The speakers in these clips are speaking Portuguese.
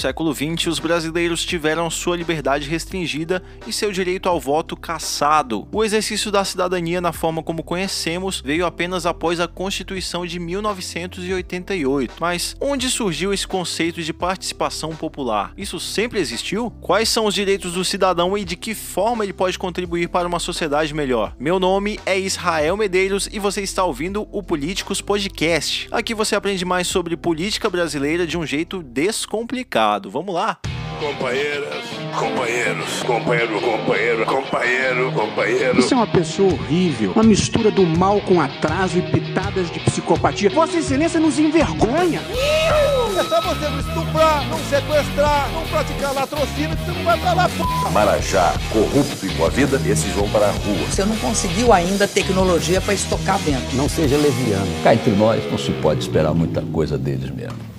século XX, os brasileiros tiveram sua liberdade restringida e seu direito ao voto cassado. O exercício da cidadania na forma como conhecemos veio apenas após a Constituição de 1988. Mas onde surgiu esse conceito de participação popular? Isso sempre existiu? Quais são os direitos do cidadão e de que forma ele pode contribuir para uma sociedade melhor? Meu nome é Israel Medeiros e você está ouvindo o Políticos Podcast. Aqui você aprende mais sobre política brasileira de um jeito descomplicado. Vamos lá? Companheiras, companheiros, companheiro, companheiro, companheiro, companheiro. Você é uma pessoa horrível, uma mistura do mal com atraso e pitadas de psicopatia. Vossa Excelência nos envergonha. É só você não estuprar, não sequestrar, não praticar latrocínio que você não vai pra lá, p. Marajá, corrupto e boa vida, esses vão para a rua. Você não conseguiu ainda tecnologia para estocar vento. Não seja leviano. Cá entre nós, não se pode esperar muita coisa deles mesmo.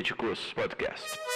Políticos Podcast.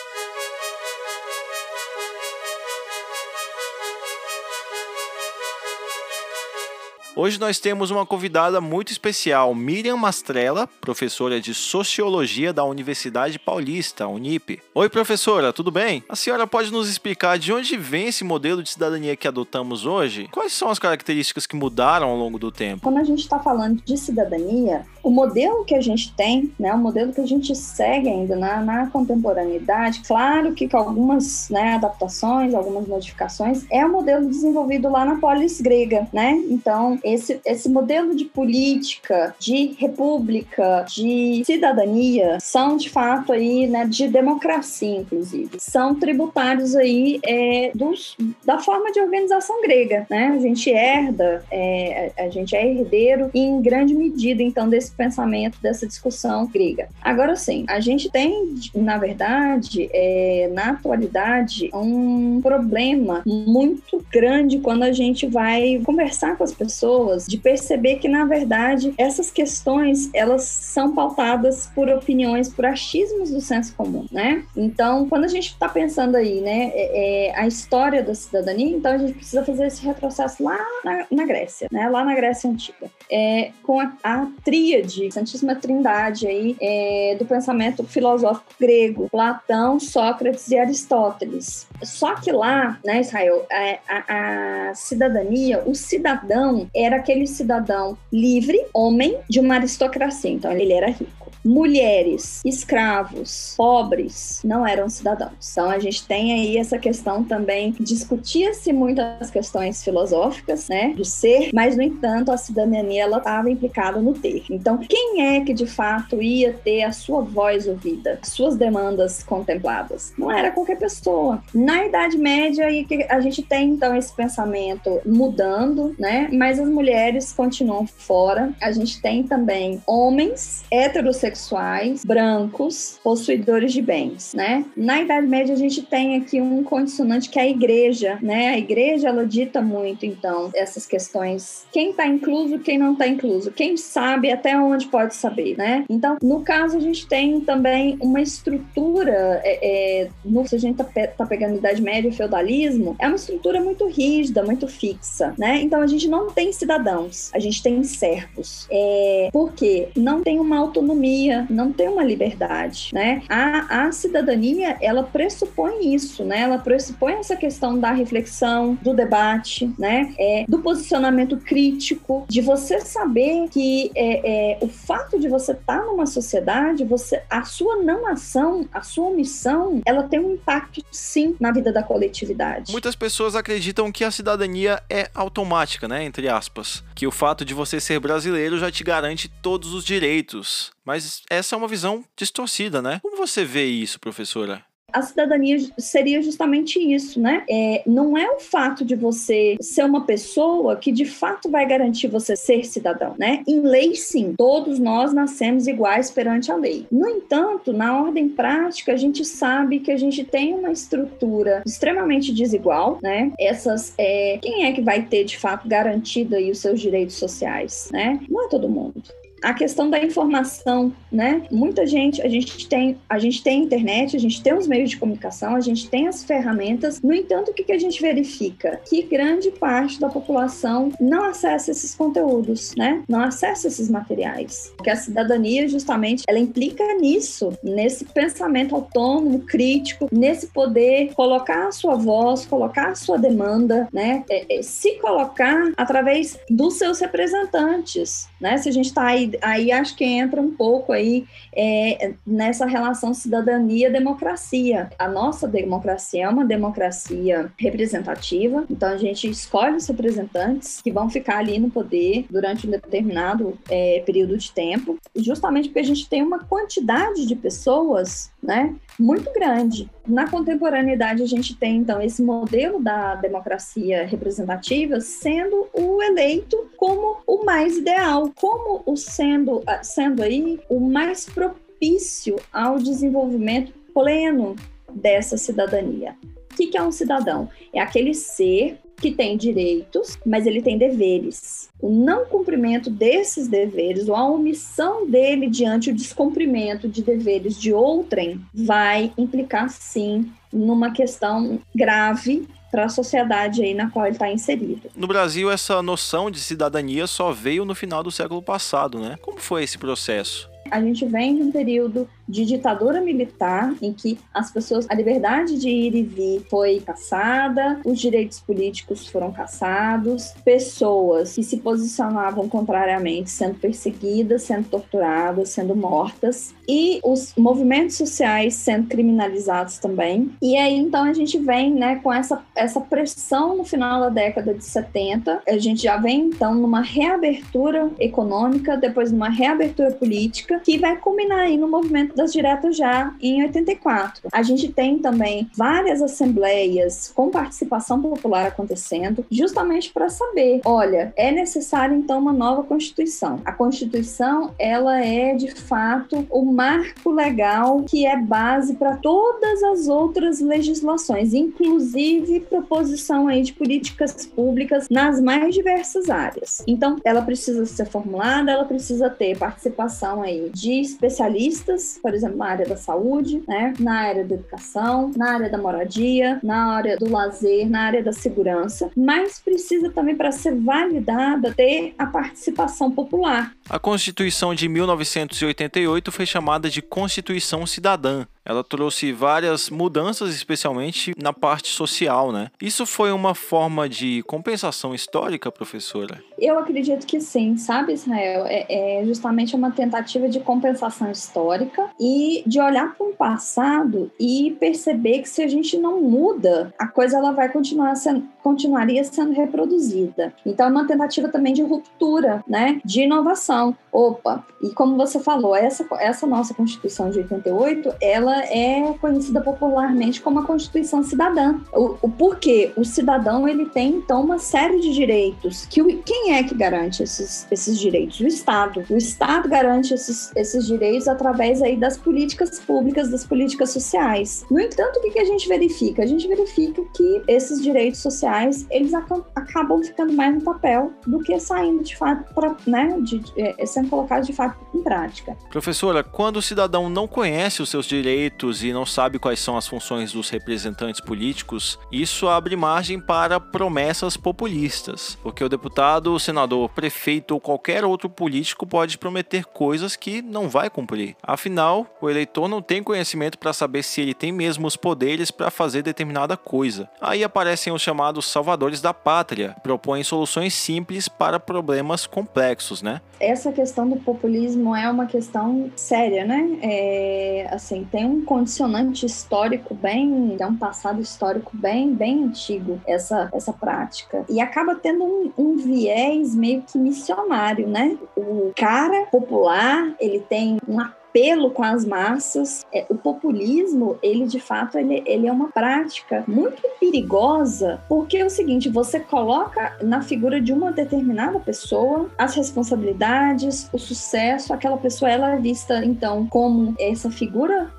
Hoje nós temos uma convidada muito especial, Miriam Mastrella, professora de Sociologia da Universidade Paulista, Unip. Oi, professora, tudo bem? A senhora pode nos explicar de onde vem esse modelo de cidadania que adotamos hoje? Quais são as características que mudaram ao longo do tempo? Quando a gente está falando de cidadania, o modelo que a gente tem, né, o modelo que a gente segue ainda na, na contemporaneidade, claro que com algumas né, adaptações, algumas modificações, é o modelo desenvolvido lá na polis grega, né? Então, esse, esse modelo de política, de república, de cidadania, são de fato aí, né, de democracia, inclusive, são tributários aí é, dos, da forma de organização grega, né? A gente herda, é, a gente é herdeiro em grande medida, então, desse pensamento, dessa discussão grega. Agora sim, a gente tem, na verdade, é, na atualidade, um problema muito grande quando a gente vai conversar com as pessoas pessoas de perceber que, na verdade, essas questões, elas são pautadas por opiniões, por achismos do senso comum, né? Então, quando a gente está pensando aí, né, é, é, a história da cidadania, então a gente precisa fazer esse retrocesso lá na, na Grécia, né? Lá na Grécia Antiga. É, com a, a tríade, Santíssima Trindade aí, é, do pensamento filosófico grego, Platão, Sócrates e Aristóteles. Só que lá, né, Israel, a, é, a, a cidadania, o cidadão era aquele cidadão livre, homem, de uma aristocracia. Então ele era rico mulheres, escravos, pobres não eram cidadãos. Então a gente tem aí essa questão também, discutia-se muito as questões filosóficas, né, do ser, mas no entanto a cidadania ela estava implicada no ter. Então quem é que de fato ia ter a sua voz ouvida, suas demandas contempladas? Não era qualquer pessoa. Na Idade Média a gente tem então esse pensamento mudando, né, mas as mulheres continuam fora. A gente tem também homens heterossexuais homossexuais, brancos, possuidores de bens, né? Na Idade Média a gente tem aqui um condicionante que é a igreja, né? A igreja ela dita muito então essas questões, quem está incluso, quem não está incluso, quem sabe até onde pode saber, né? Então, no caso a gente tem também uma estrutura, é, é, no, se a gente está tá pegando Idade Média e feudalismo, é uma estrutura muito rígida, muito fixa, né? Então a gente não tem cidadãos, a gente tem servos. É, porque não tem uma autonomia não tem uma liberdade, né? A, a cidadania, ela pressupõe isso, né? Ela pressupõe essa questão da reflexão, do debate, né? É, do posicionamento crítico, de você saber que é, é, o fato de você estar tá numa sociedade, você, a sua não ação, a sua omissão, ela tem um impacto sim na vida da coletividade. Muitas pessoas acreditam que a cidadania é automática, né? Entre aspas. Que o fato de você ser brasileiro já te garante todos os direitos. Mas essa é uma visão distorcida, né? Como você vê isso, professora? a cidadania seria justamente isso, né? É, não é o fato de você ser uma pessoa que de fato vai garantir você ser cidadão, né? Em lei, sim, todos nós nascemos iguais perante a lei. No entanto, na ordem prática, a gente sabe que a gente tem uma estrutura extremamente desigual, né? Essas, é, quem é que vai ter de fato garantido aí os seus direitos sociais, né? Não é todo mundo. A questão da informação, né? Muita gente, a gente tem, a gente tem internet, a gente tem os meios de comunicação, a gente tem as ferramentas. No entanto, o que, que a gente verifica? Que grande parte da população não acessa esses conteúdos, né? Não acessa esses materiais. Porque a cidadania, justamente, ela implica nisso, nesse pensamento autônomo, crítico, nesse poder colocar a sua voz, colocar a sua demanda, né? É, é, se colocar através dos seus representantes, né? Se a gente está aí, aí acho que entra um pouco aí é, nessa relação cidadania-democracia. A nossa democracia é uma democracia representativa, então a gente escolhe os representantes que vão ficar ali no poder durante um determinado é, período de tempo, justamente porque a gente tem uma quantidade de pessoas, né, muito grande. Na contemporaneidade, a gente tem, então, esse modelo da democracia representativa sendo o eleito como o mais ideal, como o sendo, ah, sendo aí o mais propício ao desenvolvimento pleno dessa cidadania. O que é um cidadão? É aquele ser que tem direitos, mas ele tem deveres. O não cumprimento desses deveres, ou a omissão dele diante o descumprimento de deveres de outrem, vai implicar sim numa questão grave para a sociedade aí na qual ele está inserido. No Brasil, essa noção de cidadania só veio no final do século passado, né? Como foi esse processo? A gente vem de um período de ditadura militar, em que as pessoas, a liberdade de ir e vir foi caçada, os direitos políticos foram caçados, pessoas que se posicionavam contrariamente sendo perseguidas, sendo torturadas, sendo mortas, e os movimentos sociais sendo criminalizados também. E aí então a gente vem, né, com essa, essa pressão no final da década de 70, a gente já vem então numa reabertura econômica, depois numa reabertura política, que vai culminar aí no movimento das diretas já em 84. A gente tem também várias assembleias com participação popular acontecendo, justamente para saber, olha, é necessário então uma nova constituição. A constituição, ela é de fato o marco legal que é base para todas as outras legislações, inclusive proposição aí de políticas públicas nas mais diversas áreas. Então, ela precisa ser formulada, ela precisa ter participação aí de especialistas, por exemplo, na área da saúde, né, na área da educação, na área da moradia, na área do lazer, na área da segurança, mas precisa também para ser validada ter a participação popular. A Constituição de 1988 foi chamada de Constituição Cidadã ela trouxe várias mudanças, especialmente na parte social, né? Isso foi uma forma de compensação histórica, professora? Eu acredito que sim, sabe, Israel? É, é justamente uma tentativa de compensação histórica e de olhar para o passado e perceber que se a gente não muda, a coisa ela vai continuar sendo, continuaria sendo reproduzida. Então, é uma tentativa também de ruptura, né? De inovação. Opa, e como você falou, essa, essa nossa Constituição de 88, ela é conhecida popularmente como a Constituição Cidadã. O, o porquê? O cidadão ele tem então uma série de direitos. Que o, quem é que garante esses, esses direitos? O Estado. O Estado garante esses, esses direitos através aí das políticas públicas, das políticas sociais. No entanto, o que, que a gente verifica? A gente verifica que esses direitos sociais eles acabam ficando mais no papel do que saindo de fato para, né, de, é, sendo colocados de fato em prática. Professora, quando o cidadão não conhece os seus direitos e não sabe quais são as funções dos representantes políticos, isso abre margem para promessas populistas, porque o deputado, o senador, prefeito ou qualquer outro político pode prometer coisas que não vai cumprir. Afinal, o eleitor não tem conhecimento para saber se ele tem mesmo os poderes para fazer determinada coisa. Aí aparecem os chamados salvadores da pátria, propõem soluções simples para problemas complexos, né? Essa questão do populismo é uma questão séria, né? É, assim, tem um condicionante histórico bem, é um passado histórico bem, bem antigo essa, essa prática. E acaba tendo um, um viés meio que missionário, né? O cara popular, ele tem uma apelo com as massas. É, o populismo, ele de fato, ele, ele é uma prática muito perigosa, porque é o seguinte, você coloca na figura de uma determinada pessoa as responsabilidades, o sucesso, aquela pessoa ela é vista então como essa figura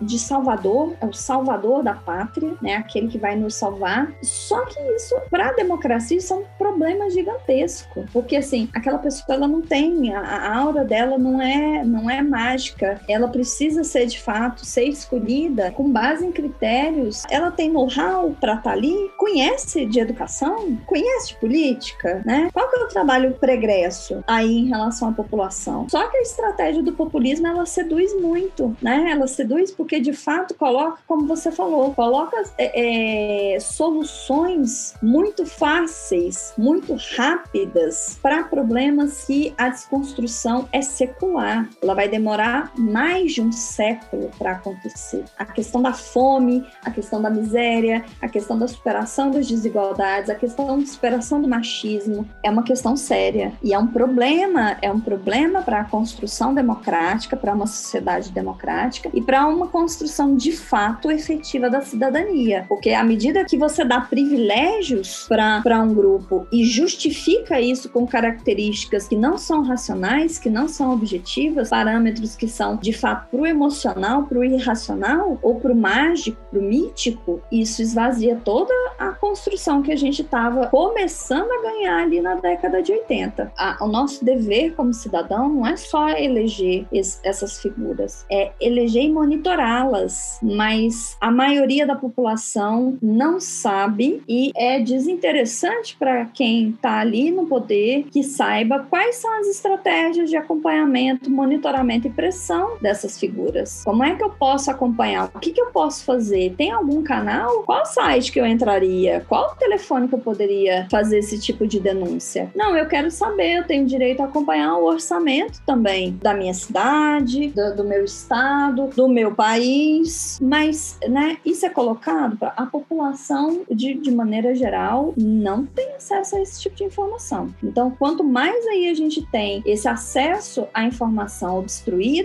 de salvador, é o salvador da pátria, né, aquele que vai nos salvar. Só que isso para a democracia são problemas gigantescos, porque assim, aquela pessoa ela não tem a, a aura dela não é não é mágica, ela precisa ser de fato ser escolhida com base em critérios. Ela tem know-how para estar tá ali, conhece de educação, conhece de política, né? Qual que é o trabalho pregresso aí em relação à população? Só que a estratégia do populismo ela seduz muito, né? Ela seduz porque de fato coloca, como você falou, coloca é, é, soluções muito fáceis, muito rápidas para problemas que a desconstrução é secular. Ela vai demorar mais de um século para acontecer. A questão da fome, a questão da miséria, a questão da superação das desigualdades, a questão da superação do machismo é uma questão séria e é um problema, é um problema para a construção democrática, para uma sociedade democrática e para uma construção de fato efetiva da cidadania. Porque à medida que você dá privilégios para um grupo e justifica isso com características que não são racionais, que não são objetivas, parâmetros que de fato para o emocional, para o irracional ou para o mágico, para o mítico, isso esvazia toda a construção que a gente estava começando a ganhar ali na década de 80. A, o nosso dever como cidadão não é só eleger esse, essas figuras, é eleger e monitorá-las, mas a maioria da população não sabe e é desinteressante para quem está ali no poder que saiba quais são as estratégias de acompanhamento, monitoramento e pressão dessas figuras. Como é que eu posso acompanhar? O que, que eu posso fazer? Tem algum canal? Qual site que eu entraria? Qual telefone que eu poderia fazer esse tipo de denúncia? Não, eu quero saber, eu tenho direito a acompanhar o orçamento também da minha cidade, do, do meu estado, do meu país, mas, né, isso é colocado para a população de, de maneira geral não tem acesso a esse tipo de informação. Então, quanto mais aí a gente tem esse acesso à informação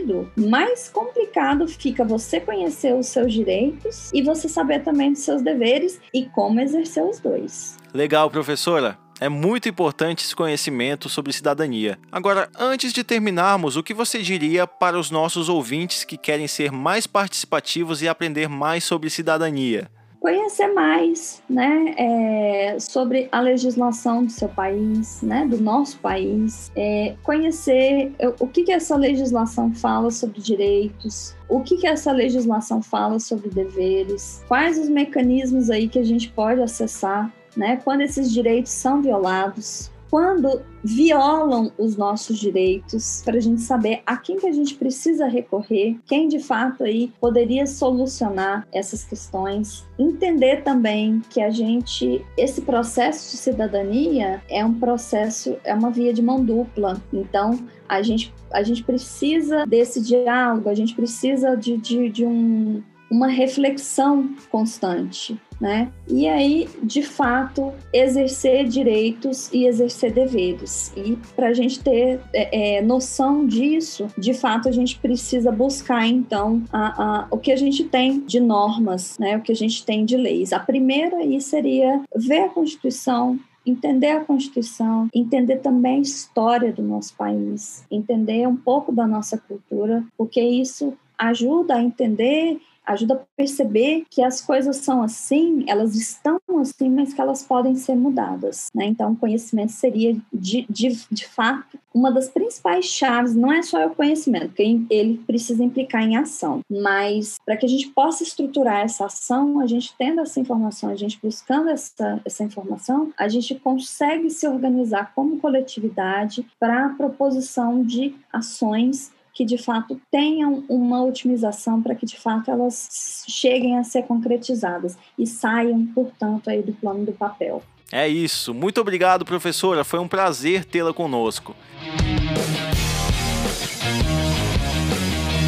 obstruído, mais complicado fica você conhecer os seus direitos e você saber também dos seus deveres e como exercer os dois. Legal, professora. É muito importante esse conhecimento sobre cidadania. Agora, antes de terminarmos, o que você diria para os nossos ouvintes que querem ser mais participativos e aprender mais sobre cidadania? Conhecer mais né, é, sobre a legislação do seu país, né, do nosso país, é, conhecer o que, que essa legislação fala sobre direitos, o que, que essa legislação fala sobre deveres, quais os mecanismos aí que a gente pode acessar né, quando esses direitos são violados, quando violam os nossos direitos, para a gente saber a quem que a gente precisa recorrer, quem de fato aí poderia solucionar essas questões, entender também que a gente esse processo de cidadania é um processo, é uma via de mão dupla. Então, a gente a gente precisa desse diálogo, a gente precisa de, de, de um uma reflexão constante, né? E aí, de fato, exercer direitos e exercer deveres. E para a gente ter é, é, noção disso, de fato, a gente precisa buscar, então, a, a, o que a gente tem de normas, né? O que a gente tem de leis. A primeira aí seria ver a Constituição, entender a Constituição, entender também a história do nosso país, entender um pouco da nossa cultura, porque isso ajuda a entender ajuda a perceber que as coisas são assim, elas estão assim, mas que elas podem ser mudadas. Né? Então, o conhecimento seria, de, de, de fato, uma das principais chaves, não é só o conhecimento, porque ele precisa implicar em ação, mas para que a gente possa estruturar essa ação, a gente tendo essa informação, a gente buscando essa, essa informação, a gente consegue se organizar como coletividade para a proposição de ações que de fato tenham uma otimização para que de fato elas cheguem a ser concretizadas e saiam, portanto, aí do plano do papel. É isso. Muito obrigado, professora. Foi um prazer tê-la conosco.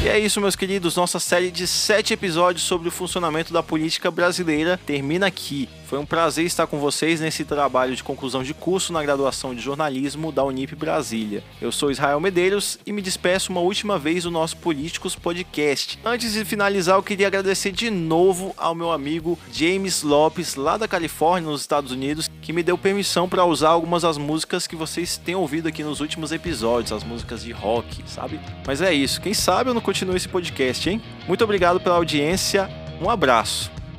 E é isso, meus queridos. Nossa série de sete episódios sobre o funcionamento da política brasileira termina aqui. Foi um prazer estar com vocês nesse trabalho de conclusão de curso na graduação de jornalismo da Unip Brasília. Eu sou Israel Medeiros e me despeço uma última vez do nosso Políticos Podcast. Antes de finalizar, eu queria agradecer de novo ao meu amigo James Lopes, lá da Califórnia, nos Estados Unidos, que me deu permissão para usar algumas das músicas que vocês têm ouvido aqui nos últimos episódios, as músicas de rock, sabe? Mas é isso. Quem sabe eu não continuo esse podcast, hein? Muito obrigado pela audiência, um abraço